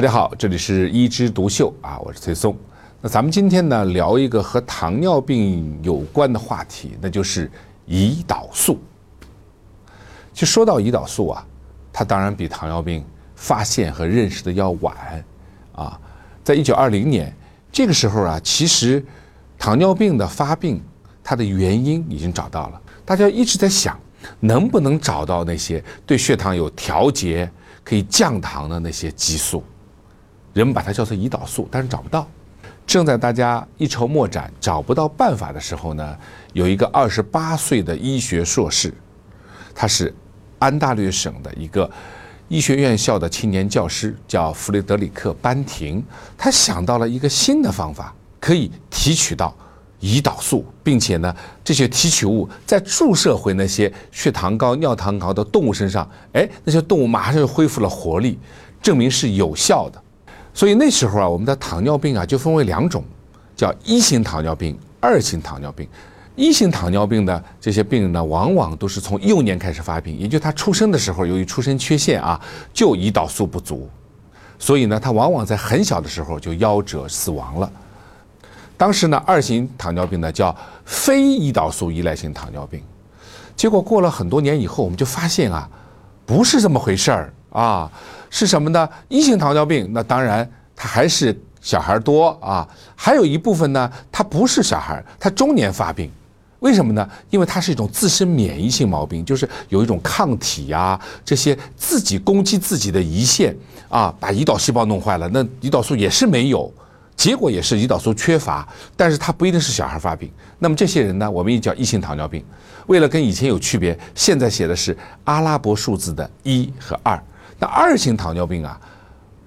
大家好，这里是一枝独秀啊，我是崔松。那咱们今天呢聊一个和糖尿病有关的话题，那就是胰岛素。其实说到胰岛素啊，它当然比糖尿病发现和认识的要晚啊。在一九二零年这个时候啊，其实糖尿病的发病它的原因已经找到了，大家一直在想能不能找到那些对血糖有调节、可以降糖的那些激素。人们把它叫做胰岛素，但是找不到。正在大家一筹莫展、找不到办法的时候呢，有一个二十八岁的医学硕士，他是安大略省的一个医学院校的青年教师，叫弗雷德里克·班廷。他想到了一个新的方法，可以提取到胰岛素，并且呢，这些提取物再注射回那些血糖高、尿糖高的动物身上，哎，那些动物马上就恢复了活力，证明是有效的。所以那时候啊，我们的糖尿病啊就分为两种，叫一型糖尿病、二型糖尿病。一型糖尿病的这些病人呢，往往都是从幼年开始发病，也就他出生的时候，由于出生缺陷啊，就胰岛素不足，所以呢，他往往在很小的时候就夭折死亡了。当时呢，二型糖尿病呢叫非胰岛素依赖性糖尿病。结果过了很多年以后，我们就发现啊，不是这么回事儿啊。是什么呢？一型糖尿病，那当然它还是小孩多啊。还有一部分呢，它不是小孩，它中年发病。为什么呢？因为它是一种自身免疫性毛病，就是有一种抗体呀，这些自己攻击自己的胰腺啊，把胰岛细胞弄坏了。那胰岛素也是没有，结果也是胰岛素缺乏。但是它不一定是小孩发病。那么这些人呢，我们也叫一型糖尿病。为了跟以前有区别，现在写的是阿拉伯数字的一和二。那二型糖尿病啊，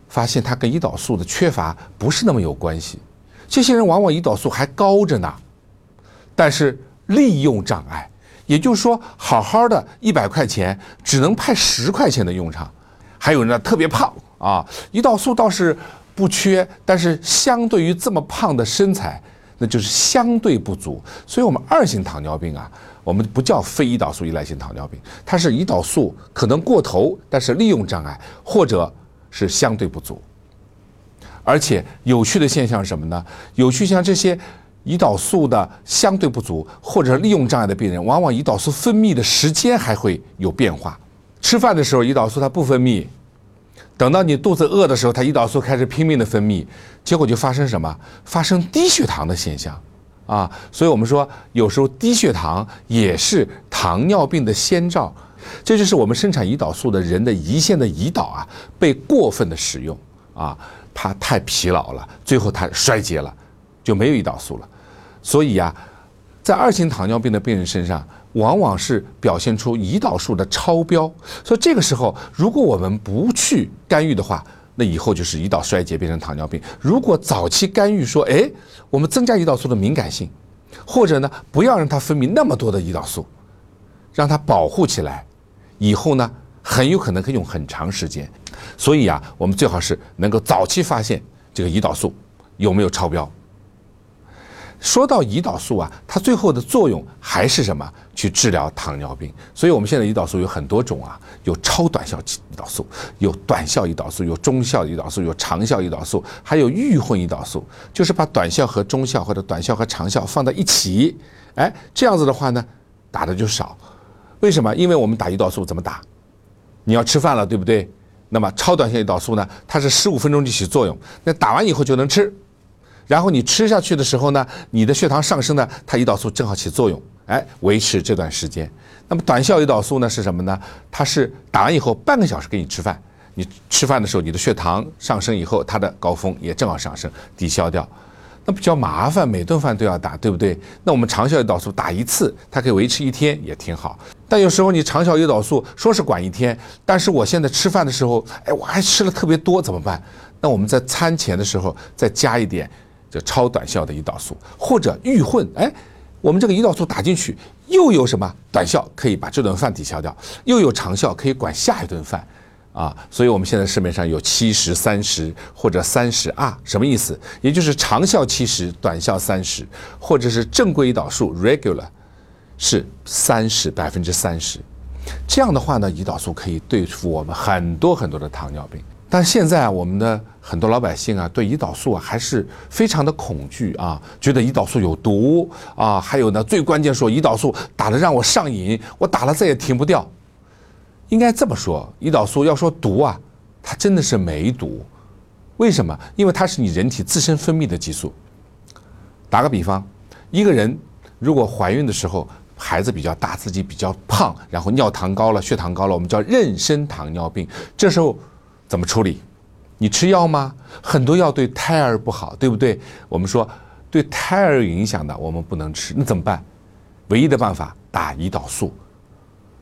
发现它跟胰岛素的缺乏不是那么有关系。这些人往往胰岛素还高着呢，但是利用障碍，也就是说，好好的一百块钱只能派十块钱的用场。还有人呢特别胖啊，胰岛素倒是不缺，但是相对于这么胖的身材，那就是相对不足。所以，我们二型糖尿病啊。我们不叫非胰岛素依赖性糖尿病，它是胰岛素可能过头，但是利用障碍或者是相对不足。而且有趣的现象是什么呢？有趣像这些胰岛素的相对不足或者利用障碍的病人，往往胰岛素分泌的时间还会有变化。吃饭的时候胰岛素它不分泌，等到你肚子饿的时候，它胰岛素开始拼命的分泌，结果就发生什么？发生低血糖的现象。啊，所以我们说，有时候低血糖也是糖尿病的先兆，这就是我们生产胰岛素的人的胰腺的胰岛啊被过分的使用啊，它太疲劳了，最后它衰竭了，就没有胰岛素了。所以啊，在二型糖尿病的病人身上，往往是表现出胰岛素的超标。所以这个时候，如果我们不去干预的话，那以后就是胰岛衰竭变成糖尿病。如果早期干预，说，哎，我们增加胰岛素的敏感性，或者呢，不要让它分泌那么多的胰岛素，让它保护起来，以后呢，很有可能可以用很长时间。所以啊，我们最好是能够早期发现这个胰岛素有没有超标。说到胰岛素啊，它最后的作用还是什么？去治疗糖尿病。所以我们现在胰岛素有很多种啊，有超短效胰岛素，有短效胰岛素，有中效胰岛素，有长效胰岛素，还有预混胰岛素，就是把短效和中效或者短效和长效放在一起。哎，这样子的话呢，打的就少。为什么？因为我们打胰岛素怎么打？你要吃饭了，对不对？那么超短效胰岛素呢，它是十五分钟就起作用，那打完以后就能吃。然后你吃下去的时候呢，你的血糖上升呢，它胰岛素正好起作用，哎，维持这段时间。那么短效胰岛素呢是什么呢？它是打完以后半个小时给你吃饭，你吃饭的时候你的血糖上升以后，它的高峰也正好上升，抵消掉。那比较麻烦，每顿饭都要打，对不对？那我们长效胰岛素打一次，它可以维持一天，也挺好。但有时候你长效胰岛素说是管一天，但是我现在吃饭的时候，哎，我还吃了特别多，怎么办？那我们在餐前的时候再加一点。这超短效的胰岛素或者预混，哎，我们这个胰岛素打进去，又有什么短效可以把这顿饭抵消掉，又有长效可以管下一顿饭，啊，所以我们现在市面上有七十三十或者三十二什么意思？也就是长效七十，短效三十，或者是正规胰岛素 regular 是三十百分之三十，这样的话呢，胰岛素可以对付我们很多很多的糖尿病。但现在啊，我们的很多老百姓啊，对胰岛素啊还是非常的恐惧啊，觉得胰岛素有毒啊。还有呢，最关键说胰岛素打了让我上瘾，我打了再也停不掉。应该这么说，胰岛素要说毒啊，它真的是没毒。为什么？因为它是你人体自身分泌的激素。打个比方，一个人如果怀孕的时候孩子比较大，自己比较胖，然后尿糖高了，血糖高了，我们叫妊娠糖尿病。这时候怎么处理？你吃药吗？很多药对胎儿不好，对不对？我们说对胎儿有影响的，我们不能吃。那怎么办？唯一的办法打胰岛素。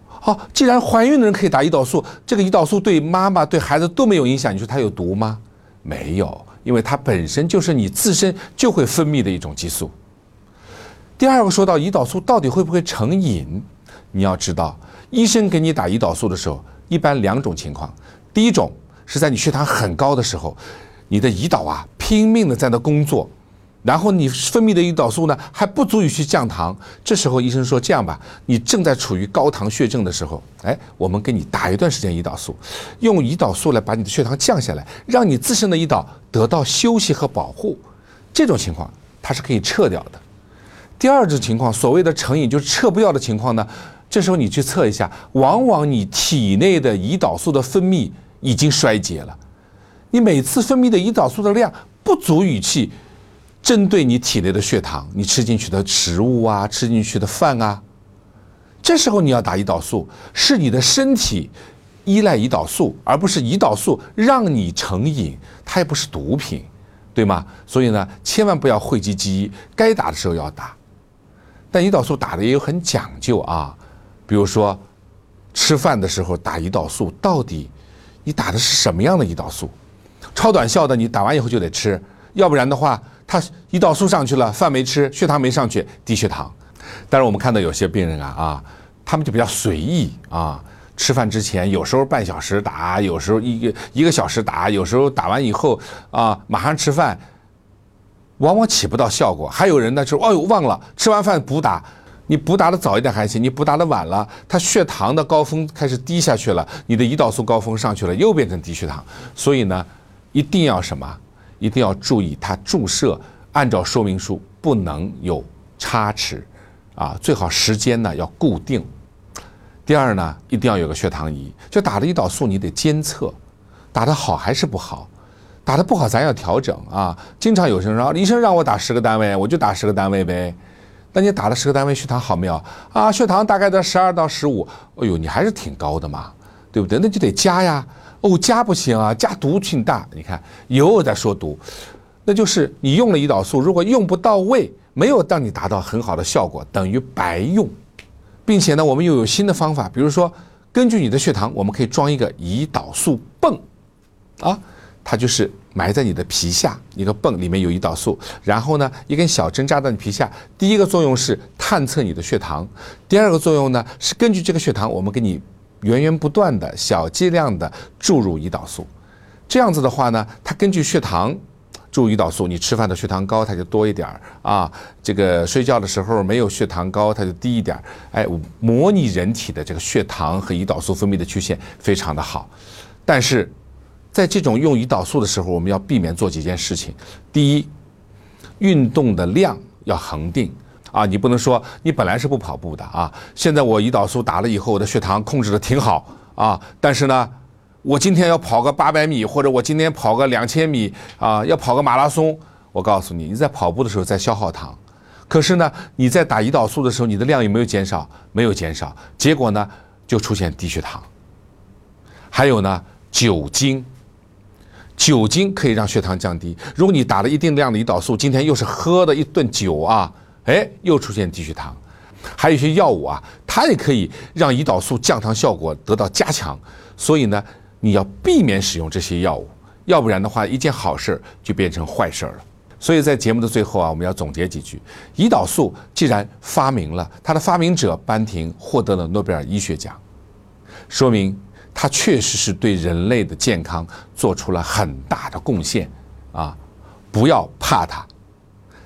好，既然怀孕的人可以打胰岛素，这个胰岛素对妈妈、对孩子都没有影响，你说它有毒吗？没有，因为它本身就是你自身就会分泌的一种激素。第二个说到胰岛素到底会不会成瘾，你要知道，医生给你打胰岛素的时候，一般两种情况。第一种是在你血糖很高的时候，你的胰岛啊拼命的在那工作。然后你分泌的胰岛素呢还不足以去降糖，这时候医生说这样吧，你正在处于高糖血症的时候，哎，我们给你打一段时间胰岛素，用胰岛素来把你的血糖降下来，让你自身的胰岛得到休息和保护，这种情况它是可以撤掉的。第二种情况，所谓的成瘾就是撤不掉的情况呢，这时候你去测一下，往往你体内的胰岛素的分泌已经衰竭了，你每次分泌的胰岛素的量不足以去。针对你体内的血糖，你吃进去的食物啊，吃进去的饭啊，这时候你要打胰岛素，是你的身体依赖胰岛素，而不是胰岛素让你成瘾，它也不是毒品，对吗？所以呢，千万不要讳疾忌医，该打的时候要打。但胰岛素打的也有很讲究啊，比如说吃饭的时候打胰岛素，到底你打的是什么样的胰岛素？超短效的你打完以后就得吃，要不然的话。他胰岛素上去了，饭没吃，血糖没上去，低血糖。但是我们看到有些病人啊啊，他们就比较随意啊，吃饭之前有时候半小时打，有时候一个一个小时打，有时候打完以后啊马上吃饭，往往起不到效果。还有人呢，就哦呦忘了吃完饭补打，你补打的早一点还行，你补打的晚了，他血糖的高峰开始低下去了，你的胰岛素高峰上去了，又变成低血糖。所以呢，一定要什么？一定要注意，它注射按照说明书不能有差池，啊，最好时间呢要固定。第二呢，一定要有个血糖仪，就打了胰岛素你得监测，打得好还是不好，打得不好咱要调整啊。经常有些人说，医生让我打十个单位，我就打十个单位呗。那你打了十个单位，血糖好没有？啊，血糖大概在十二到十五，哎呦，你还是挺高的嘛，对不对？那就得加呀。哦，加不行啊，加毒性大。你看，又在说毒，那就是你用了胰岛素，如果用不到位，没有让你达到很好的效果，等于白用。并且呢，我们又有新的方法，比如说，根据你的血糖，我们可以装一个胰岛素泵，啊，它就是埋在你的皮下一个泵，里面有胰岛素，然后呢，一根小针扎在你皮下。第一个作用是探测你的血糖，第二个作用呢是根据这个血糖，我们给你。源源不断的小剂量的注入胰岛素，这样子的话呢，它根据血糖注入胰岛素。你吃饭的血糖高，它就多一点儿啊。这个睡觉的时候没有血糖高，它就低一点儿。哎，模拟人体的这个血糖和胰岛素分泌的曲线非常的好。但是，在这种用胰岛素的时候，我们要避免做几件事情。第一，运动的量要恒定。啊，你不能说你本来是不跑步的啊，现在我胰岛素打了以后，我的血糖控制的挺好啊，但是呢，我今天要跑个八百米，或者我今天跑个两千米啊，要跑个马拉松，我告诉你，你在跑步的时候在消耗糖，可是呢，你在打胰岛素的时候，你的量有没有减少？没有减少，结果呢，就出现低血糖。还有呢，酒精，酒精可以让血糖降低。如果你打了一定量的胰岛素，今天又是喝的一顿酒啊。哎，又出现低血糖，还有一些药物啊，它也可以让胰岛素降糖效果得到加强，所以呢，你要避免使用这些药物，要不然的话，一件好事就变成坏事了。所以在节目的最后啊，我们要总结几句：胰岛素既然发明了，它的发明者班廷获得了诺贝尔医学奖，说明它确实是对人类的健康做出了很大的贡献啊！不要怕它。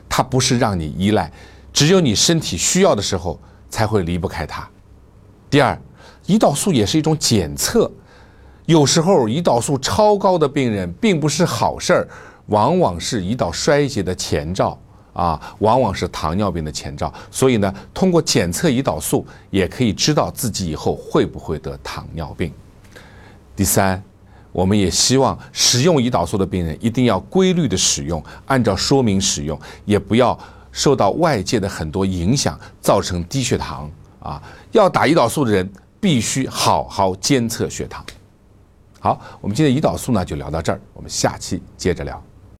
它不是让你依赖，只有你身体需要的时候才会离不开它。第二，胰岛素也是一种检测，有时候胰岛素超高的病人并不是好事儿，往往是胰岛衰竭的前兆啊，往往是糖尿病的前兆。所以呢，通过检测胰岛素，也可以知道自己以后会不会得糖尿病。第三，我们也希望使用胰岛素的病人一定要规律的使用，按照说明使用，也不要受到外界的很多影响，造成低血糖啊。要打胰岛素的人必须好好监测血糖。好，我们今天胰岛素呢就聊到这儿，我们下期接着聊。